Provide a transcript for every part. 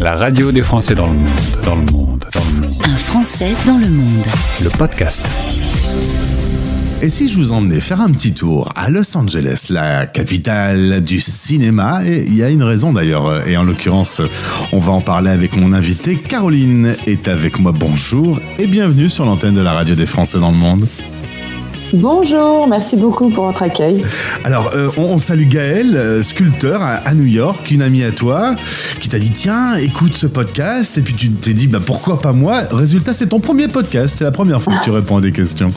La radio des Français dans le monde, dans le monde, dans le monde. Un Français dans le monde. Le podcast. Et si je vous emmenais faire un petit tour à Los Angeles, la capitale du cinéma, et il y a une raison d'ailleurs, et en l'occurrence, on va en parler avec mon invité. Caroline est avec moi, bonjour, et bienvenue sur l'antenne de la radio des Français dans le monde. Bonjour, merci beaucoup pour votre accueil. Alors, euh, on, salue Gaël, euh, sculpteur à, à New York, une amie à toi, qui t'a dit tiens, écoute ce podcast, et puis tu t'es dit bah pourquoi pas moi? Résultat, c'est ton premier podcast, c'est la première fois que tu réponds à des questions.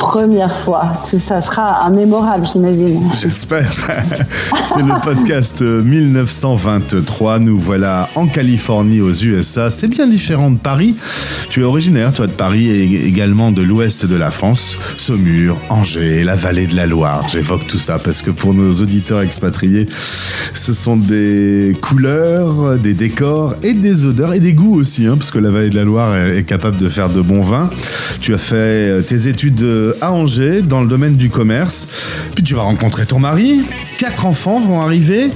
Première fois, ça sera un mémorable, j'imagine. J'espère. c'est le podcast euh, 1923. Nous voilà en Californie, aux USA. C'est bien différent de Paris. Tu es originaire, toi, de Paris et également de l'ouest de la France. Saumur, Angers, la vallée de la Loire. J'évoque tout ça parce que pour nos auditeurs expatriés, ce sont des couleurs, des décors et des odeurs et des goûts aussi, hein, parce que la vallée de la Loire est, est capable de faire de bons vins. Tu as fait euh, tes études euh, à Angers dans le domaine du commerce. Puis tu vas rencontrer ton mari. Quatre enfants vont arriver.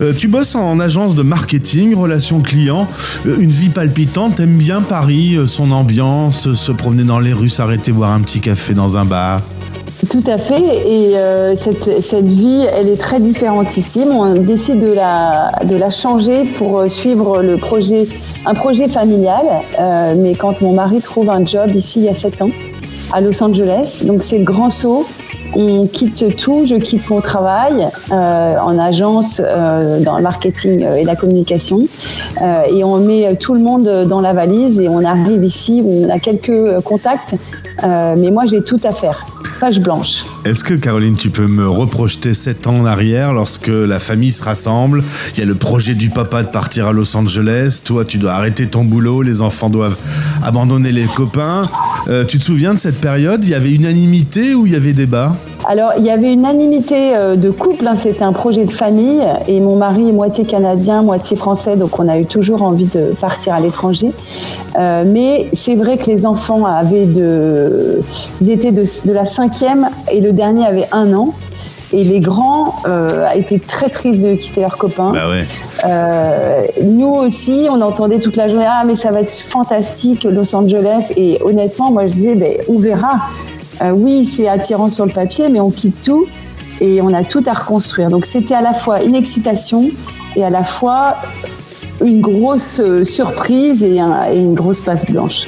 Euh, tu bosses en agence de marketing, relations clients. Euh, une vie palpitante. T'aimes bien Paris, euh, son ambiance, se promener dans les rues, s'arrêter boire un petit café dans un bar. Tout à fait. Et cette, cette vie, elle est très différentissime. On décide de la, de la changer pour suivre le projet, un projet familial. Mais quand mon mari trouve un job ici il y a sept ans, à Los Angeles, donc c'est le grand saut. On quitte tout, je quitte mon travail euh, en agence euh, dans le marketing euh, et la communication. Euh, et on met tout le monde dans la valise et on arrive ici. On a quelques contacts, euh, mais moi j'ai tout à faire, Est-ce que Caroline, tu peux me reprojeter sept ans en arrière lorsque la famille se rassemble Il y a le projet du papa de partir à Los Angeles. Toi, tu dois arrêter ton boulot. Les enfants doivent abandonner les copains. Euh, tu te souviens de cette période? Il y avait unanimité ou il y avait débat? Alors, il y avait une animité euh, de couple, hein, c'était un projet de famille, et mon mari est moitié canadien, moitié français, donc on a eu toujours envie de partir à l'étranger. Euh, mais c'est vrai que les enfants avaient de, ils étaient de, de la cinquième et le dernier avait un an. Et les grands euh, étaient très tristes de quitter leurs copains. Bah ouais. Euh, nous aussi, on entendait toute la journée ah mais ça va être fantastique Los Angeles et honnêtement moi je disais ben on verra. Euh, oui c'est attirant sur le papier mais on quitte tout et on a tout à reconstruire. Donc c'était à la fois une excitation et à la fois une grosse euh, surprise et, un- et une grosse passe blanche.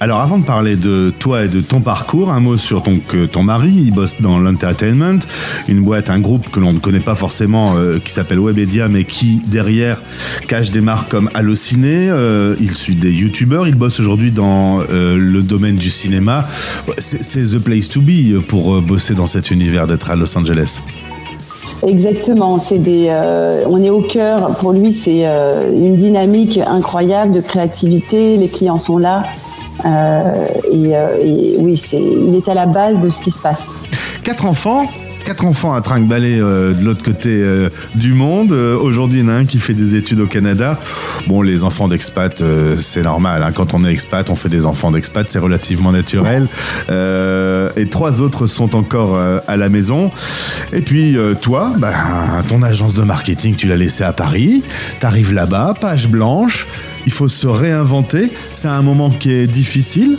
Alors, avant de parler de toi et de ton parcours, un mot sur ton, ton mari. Il bosse dans l'entertainment, une boîte, un groupe que l'on ne connaît pas forcément, euh, qui s'appelle Webedia, mais qui derrière cache des marques comme Allociné. Euh, il suit des youtubeurs. Il bosse aujourd'hui dans euh, le domaine du cinéma. C'est the place to be pour bosser dans cet univers d'être à Los Angeles. Exactement, c'est des, euh, on est au cœur. Pour lui, c'est euh, une dynamique incroyable de créativité. Les clients sont là, Euh, et, euh, et oui, c'est, il est à la base de ce qui se passe. Quatre enfants Quatre enfants à trinque-baller euh, de l'autre côté euh, du monde. Euh, Aujourd'hui, il y en a un qui fait des études au Canada. Bon, les enfants d'expat, euh, c'est normal. hein. Quand on est expat, on fait des enfants d'expat, c'est relativement naturel. Et trois autres sont encore à la maison. Et puis, toi, bah, ton agence de marketing, tu l'as laissée à Paris. T'arrives là-bas, page blanche. Il faut se réinventer. C'est un moment qui est difficile.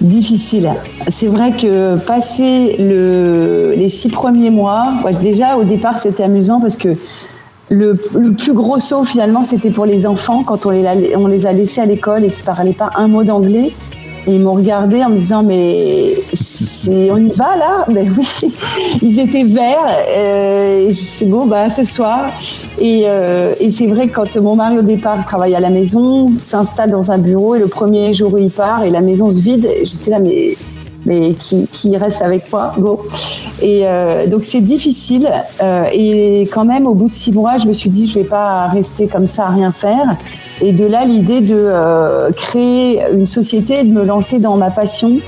Difficile. C'est vrai que passer le, les six premiers mois, moi, déjà au départ c'était amusant parce que le, plus gros saut finalement c'était pour les enfants quand on les, a- on les a laissés à l'école et qu'ils parlaient pas un mot d'anglais. Ils m'ont regardé en me disant mais on y va là? Ben oui, ils étaient verts. Euh, c'est bon bah ce soir. Et, euh, et c'est vrai quand mon mari au départ travaille à la maison, s'installe dans un bureau et le premier jour où il part et la maison se vide, j'étais là mais mais qui, qui reste avec moi Bon. Et euh, donc c'est difficile. Euh, et quand même, au bout de six mois, je me suis dit, je vais pas rester comme ça à rien faire. Et de là, l'idée de euh, créer une société et de me lancer dans ma passion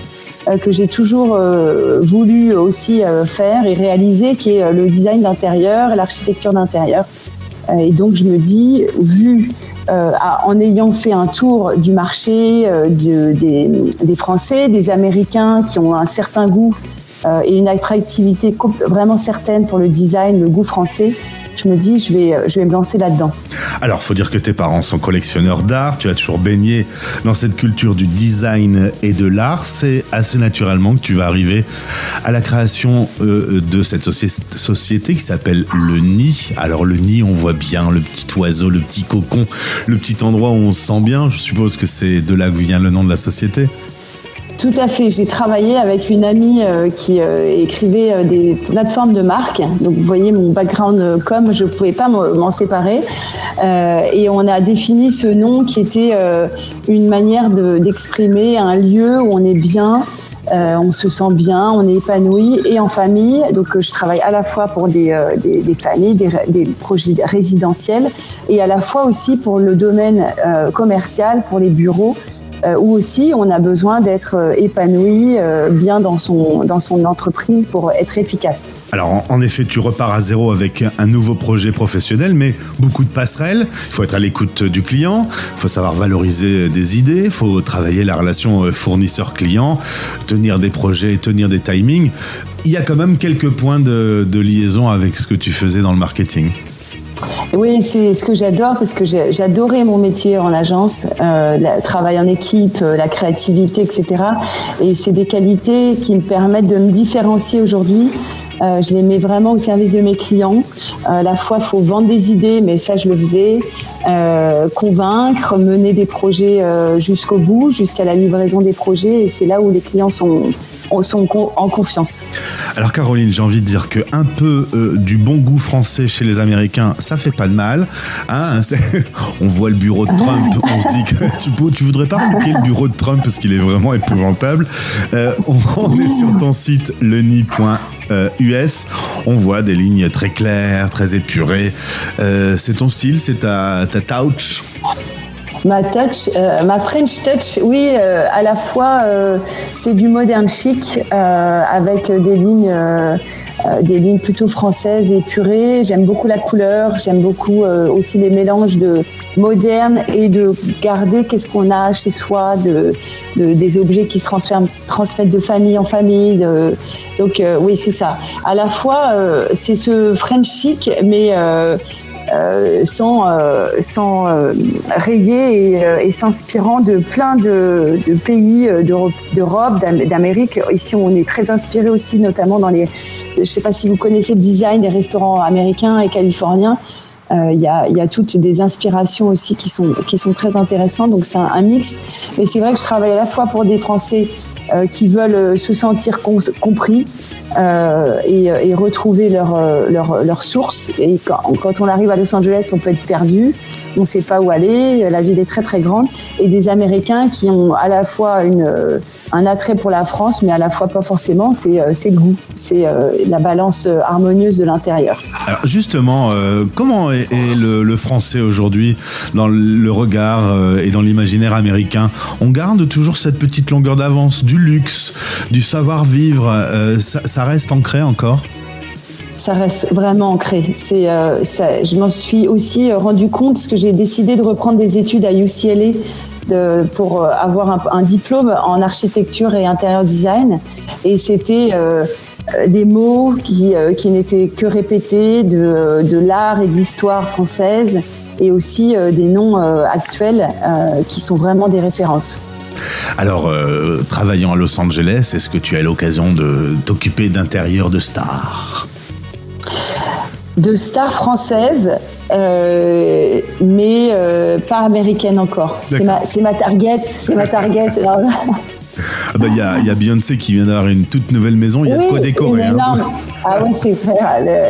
euh, que j'ai toujours euh, voulu aussi euh, faire et réaliser, qui est le design d'intérieur l'architecture d'intérieur. Euh, Et donc, je me dis, vu euh, en ayant fait un tour du marché euh, de- des, des Français, des Américains qui ont un certain goût euh, et une attractivité vraiment certaine pour le design, le goût français, je me dis, je vais, je vais me lancer là-dedans. Alors, faut dire que tes parents sont collectionneurs d'art. Tu as toujours baigné dans cette culture du design et de l'art. C'est assez naturellement que tu vas arriver à la création euh, de cette société qui s'appelle le nid. Alors, le nid, on voit bien le petit oiseau, le petit cocon, le petit endroit où on se sent bien. Je suppose que c'est de là que vient le nom de la société. Tout à fait. J'ai travaillé avec une amie euh, qui euh, écrivait euh, des plateformes de marque. Donc, vous voyez, mon background comme je ne pouvais pas m'en séparer. et on a défini ce nom qui était une manière d'exprimer un lieu où on est bien, on se sent bien, on est épanoui et en famille. Donc, je travaille à la fois pour des, familles, des, projets résidentiels et à la fois aussi pour le domaine commercial, pour les bureaux euh, où aussi on a besoin d'être euh, épanoui, euh, bien dans son, dans son entreprise pour être efficace. Alors en, effet, tu repars à zéro avec un nouveau projet professionnel, mais beaucoup de passerelles. Il faut être à l'écoute du client, il faut savoir valoriser des idées, il faut travailler la relation fournisseur-client, tenir des projets, tenir des timings. Il y a quand même quelques points de, de liaison avec ce que tu faisais dans le marketing. Oui, c'est ce que j'adore parce que j'adorais mon métier en agence, euh, le travail en équipe, euh, la créativité, etc. Et c'est des qualités qui me permettent de me différencier aujourd'hui. Euh, je les mets vraiment au service de mes clients. la fois, faut vendre des idées, mais ça, je le faisais. convaincre, mener des projets jusqu'au bout, jusqu'à la livraison des projets. Et c'est là où les clients sont, sont en confiance. Alors Caroline, j'ai envie de dire que un peu euh, du bon goût français chez les Américains, ça fait pas de mal. Hein on voit le bureau de Trump, on se dit que tu, tu voudrais pas booker le bureau de Trump parce qu'il est vraiment épouvantable? Euh, on, est sur ton site leni.us. On voit des lignes très claires, très épurées. Euh, c'est ton style, c'est ta, ta touch? Ma touch, euh, ma French touch, oui, euh, à la fois euh, c'est du moderne chic avec des lignes, des lignes plutôt françaises épurées. J'aime beaucoup la couleur, j'aime beaucoup aussi les mélanges de moderne et de garder qu'est-ce qu'on a chez soi, de, des objets qui se transmettent de famille en famille. donc oui, c'est ça. À la fois c'est ce French chic, mais euh, sans, euh, sans euh, rayer et, s'inspirant de plein de, pays d'Europe, d'Amérique. Ici, on est très inspiré aussi, notamment dans les. Je ne sais pas si vous connaissez le design des restaurants américains et californiens. Il y, a, y, a, toutes des inspirations aussi qui sont, qui sont très intéressantes. Donc c'est un, mix. Mais c'est vrai que je travaille à la fois pour des Français qui veulent se sentir compris, euh, et, et, retrouver leur, euh, leur, leur, source. Et quand, on arrive à Los Angeles, on peut être perdu, on ne sait pas où aller, la ville est très très grande. Et des Américains qui ont à la fois euh, un attrait pour la France, mais à la fois pas forcément, c'est le goût, c'est la balance harmonieuse de l'intérieur. Alors justement, comment est, le, français aujourd'hui dans le regard et dans l'imaginaire américain? On garde toujours cette petite longueur d'avance, du luxe, du savoir-vivre. Reste ancré encore ça reste vraiment ancré. C'est, euh, je m'en suis aussi rendu compte parce que j'ai décidé de reprendre des études à UCLA pour euh, avoir un, diplôme en architecture et intérieur design. Et c'était euh, des mots qui, qui n'étaient que répétés de, de l'art et de l'histoire française et aussi des noms actuels qui sont vraiment des références. Alors, euh, travaillant à Los Angeles, est-ce que tu as l'occasion de t'occuper d'intérieur de stars? De stars françaises, euh, mais euh, pas américaines encore. C'est ma, ma, target. C'est ma target. Ah bah, il y, a, Beyoncé qui vient d'avoir une toute nouvelle maison, il y a de quoi décorer. Hein. Ah oui, c'est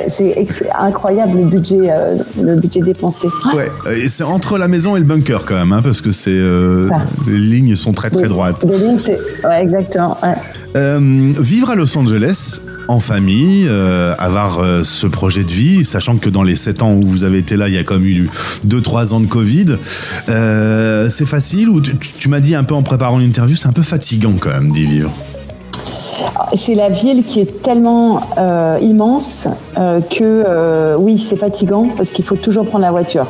c'est incroyable le budget, euh, le budget dépensé. Ouais, et c'est entre la maison et le bunker quand même, hein, parce que c'est euh, les lignes sont très très droites. Les lignes, c'est ouais, exactement. Euh, vivre à Los Angeles, en famille, euh, avoir euh, ce projet de vie, sachant que dans les 7 ans où vous avez été là, il y a quand même eu 2-3 ans de Covid. Euh, c'est facile ou tu, m'as dit un peu en préparant l'interview, c'est un peu fatigant quand même d'y vivre? C'est la ville qui est tellement immense que oui, c'est fatigant parce qu'il faut toujours prendre la voiture.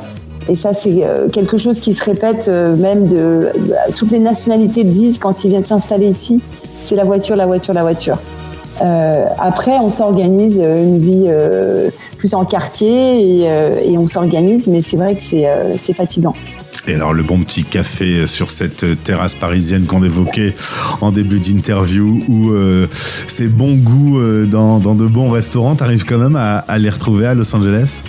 Et ça, c'est quelque chose qui se répète même de toutes les nationalités disent quand ils viennent s'installer ici, c'est la voiture, la voiture, la voiture. après, on s'organise une vie plus en quartier et, et on s'organise, mais c'est vrai que c'est fatigant. Et alors le bon petit café sur cette terrasse parisienne qu'on évoquait en début d'interview ou euh, ces bons goûts euh, dans, de bons restaurants, t'arrives quand même à, les retrouver à Los Angeles?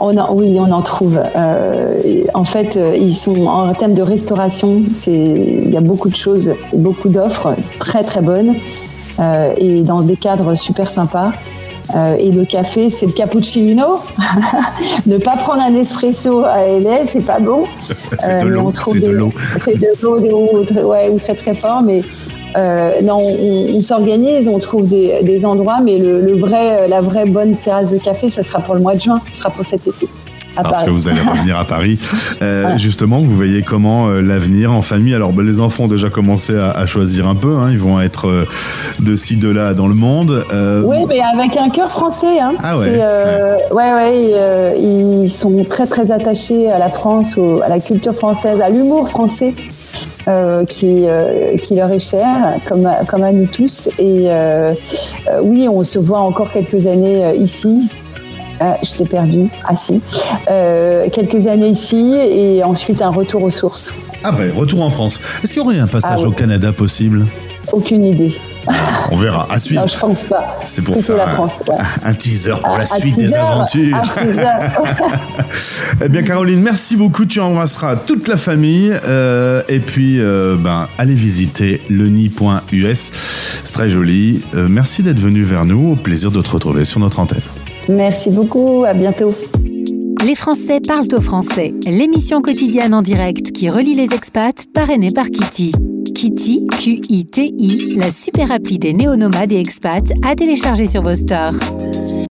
Oui, on en trouve. Euh, en fait, ils sont en termes de restauration, il y a beaucoup de choses, beaucoup d'offres très très bonnes et dans des cadres super sympas. Euh, et le café, c'est le cappuccino. ne pas prendre un espresso à LA, c'est pas bon. c'est de l'eau. C'est de l'eau. C'est de l'eau, ouais, ou très très fort, mais euh, non, on, s'organise, on trouve des, des endroits, mais le, le, vrai, la vraie bonne terrasse de café, ça sera pour le mois de juin, ce sera pour cet été parce que vous allez revenir à Paris. Euh, justement, vous voyez comment euh, l'avenir en famille. Alors, ben, les enfants ont déjà commencé à, choisir un peu. Hein. Ils vont être euh, de ci, de là dans le monde. Oui, mais avec un cœur français. Hein. Ah ouais. ouais, ouais. ils sont très, très attachés à la France, à la culture française, à l'humour français. qui, qui leur est cher, comme, comme à nous tous. Et oui, on se voit encore quelques années ici, ah, je t'ai perdu. Ah si. Euh, quelques années ici et ensuite un retour aux sources. Ah ouais, retour en France. Est-ce qu'il y aurait un passage ah au Canada possible? Aucune idée. On verra. À suivre. Non, je pense pas. C'est pour faire la France, un, teaser pour la suite des aventures. eh bien, Caroline, merci beaucoup. Tu embrasseras toute la famille. Euh, et puis, euh, ben, allez visiter leni.us. C'est très joli. merci d'être venu vers nous. Au plaisir de te retrouver sur notre antenne. Merci beaucoup, à bientôt. Les Français parlent au français, l'émission quotidienne en direct qui relie les expats, parrainée par Kitty. Kitty, Q-I-T-I, la super appli des néo-nomades et expats à télécharger sur vos stores.